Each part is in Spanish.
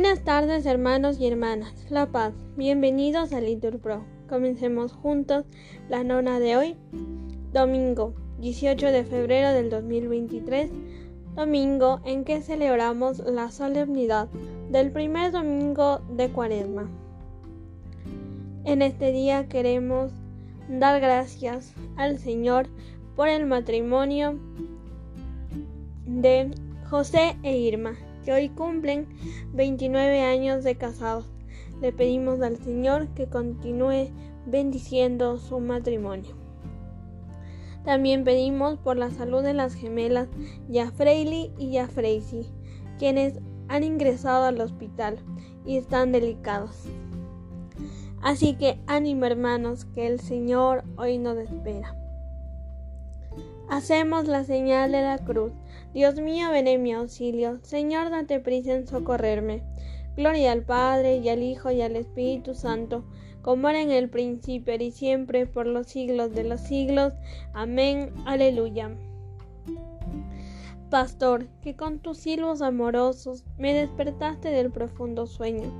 Buenas tardes hermanos y hermanas, La Paz, bienvenidos a Litur Pro. Comencemos juntos la nona de hoy, domingo 18 de febrero del 2023, domingo en que celebramos la solemnidad del primer domingo de Cuaresma. En este día queremos dar gracias al Señor por el matrimonio de José e Irma hoy cumplen 29 años de casados. Le pedimos al Señor que continúe bendiciendo su matrimonio. También pedimos por la salud de las gemelas Yafreili y Yafreisi, quienes han ingresado al hospital y están delicados. Así que ánimo hermanos, que el Señor hoy nos espera. Hacemos la señal de la cruz. Dios mío, ven en mi auxilio. Señor, date prisa en socorrerme. Gloria al Padre, y al Hijo, y al Espíritu Santo, como era en el principio, y siempre, por los siglos de los siglos. Amén. Aleluya. Pastor, que con tus silbos amorosos me despertaste del profundo sueño.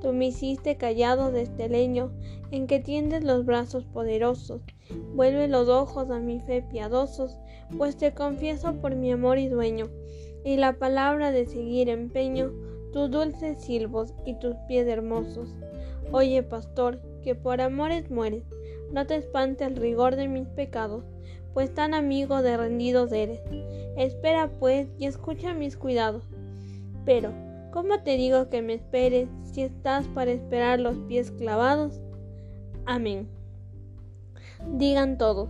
Tú me hiciste callado de este leño en que tiendes los brazos poderosos. Vuelve los ojos a mi fe piadosos, pues te confieso por mi amor y dueño, y la palabra de seguir empeño tus dulces silbos y tus pies hermosos. Oye, pastor, que por amores mueres, no te espante el rigor de mis pecados, pues tan amigo de rendidos eres. Espera pues y escucha mis cuidados. Pero, ¿cómo te digo que me esperes si estás para esperar los pies clavados? Amén. Digan todos,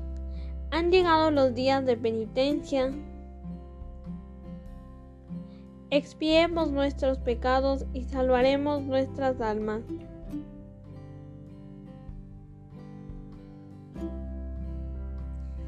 han llegado los días de penitencia. Expiemos nuestros pecados y salvaremos nuestras almas.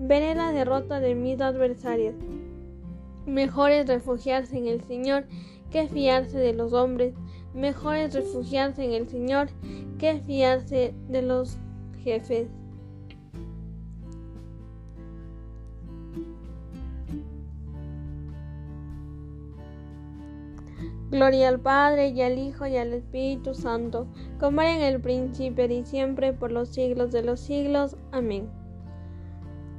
veré la derrota de mis adversarios. Mejor es refugiarse en el Señor que fiarse de los hombres. Mejor es refugiarse en el Señor que fiarse de los jefes. Gloria al Padre y al Hijo y al Espíritu Santo, como era en el principio y siempre por los siglos de los siglos. Amén.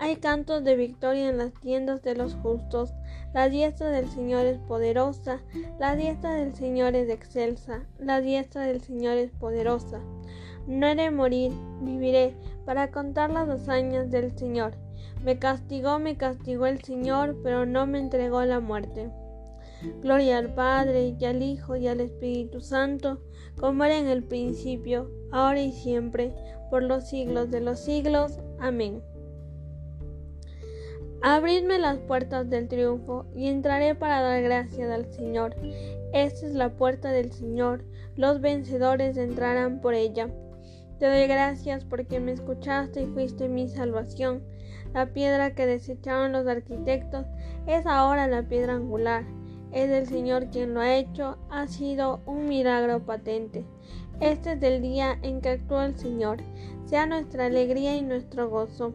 hay cantos de victoria en las tiendas de los justos. La diestra del Señor es poderosa, la diestra del Señor es excelsa, la diestra del Señor es poderosa. No he de morir, viviré para contar las hazañas del Señor. Me castigó, me castigó el Señor, pero no me entregó la muerte. Gloria al Padre, y al Hijo, y al Espíritu Santo, como era en el principio, ahora y siempre, por los siglos de los siglos. Amén. Abridme las puertas del triunfo y entraré para dar gracias al Señor. Esta es la puerta del Señor, los vencedores entrarán por ella. Te doy gracias porque me escuchaste y fuiste mi salvación. La piedra que desecharon los arquitectos es ahora la piedra angular. Es el Señor quien lo ha hecho, ha sido un milagro patente. Este es el día en que actúa el Señor. Sea nuestra alegría y nuestro gozo.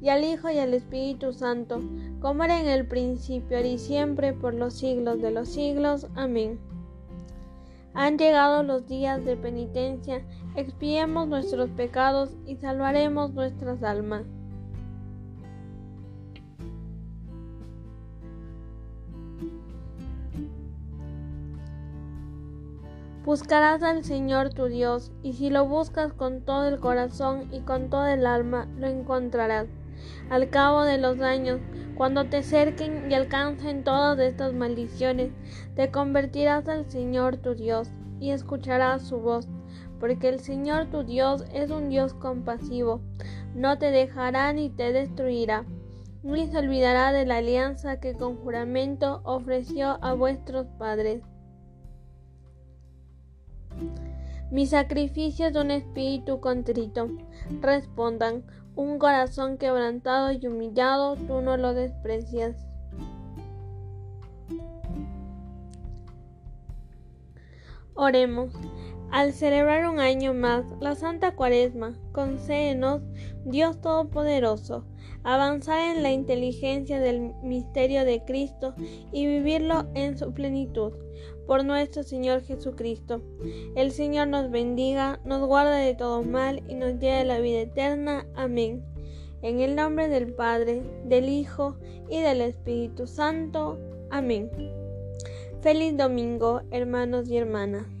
y al Hijo y al Espíritu Santo, como era en el principio, y siempre, por los siglos de los siglos. Amén. Han llegado los días de penitencia, expiemos nuestros pecados y salvaremos nuestras almas. Buscarás al Señor tu Dios, y si lo buscas con todo el corazón y con todo el alma, lo encontrarás. Al cabo de los años, cuando te cerquen y alcancen todas estas maldiciones, te convertirás al Señor tu Dios y escucharás su voz, porque el Señor tu Dios es un Dios compasivo, no te dejará ni te destruirá, ni se olvidará de la alianza que con juramento ofreció a vuestros padres. Mi sacrificio es un espíritu contrito. Respondan, un corazón quebrantado y humillado, tú no lo desprecias. Oremos. Al celebrar un año más la Santa Cuaresma, concédenos, Dios Todopoderoso, avanzar en la inteligencia del misterio de Cristo y vivirlo en su plenitud. Por nuestro Señor Jesucristo. El Señor nos bendiga, nos guarda de todo mal y nos lleve a la vida eterna. Amén. En el nombre del Padre, del Hijo y del Espíritu Santo. Amén. Feliz domingo, hermanos y hermanas.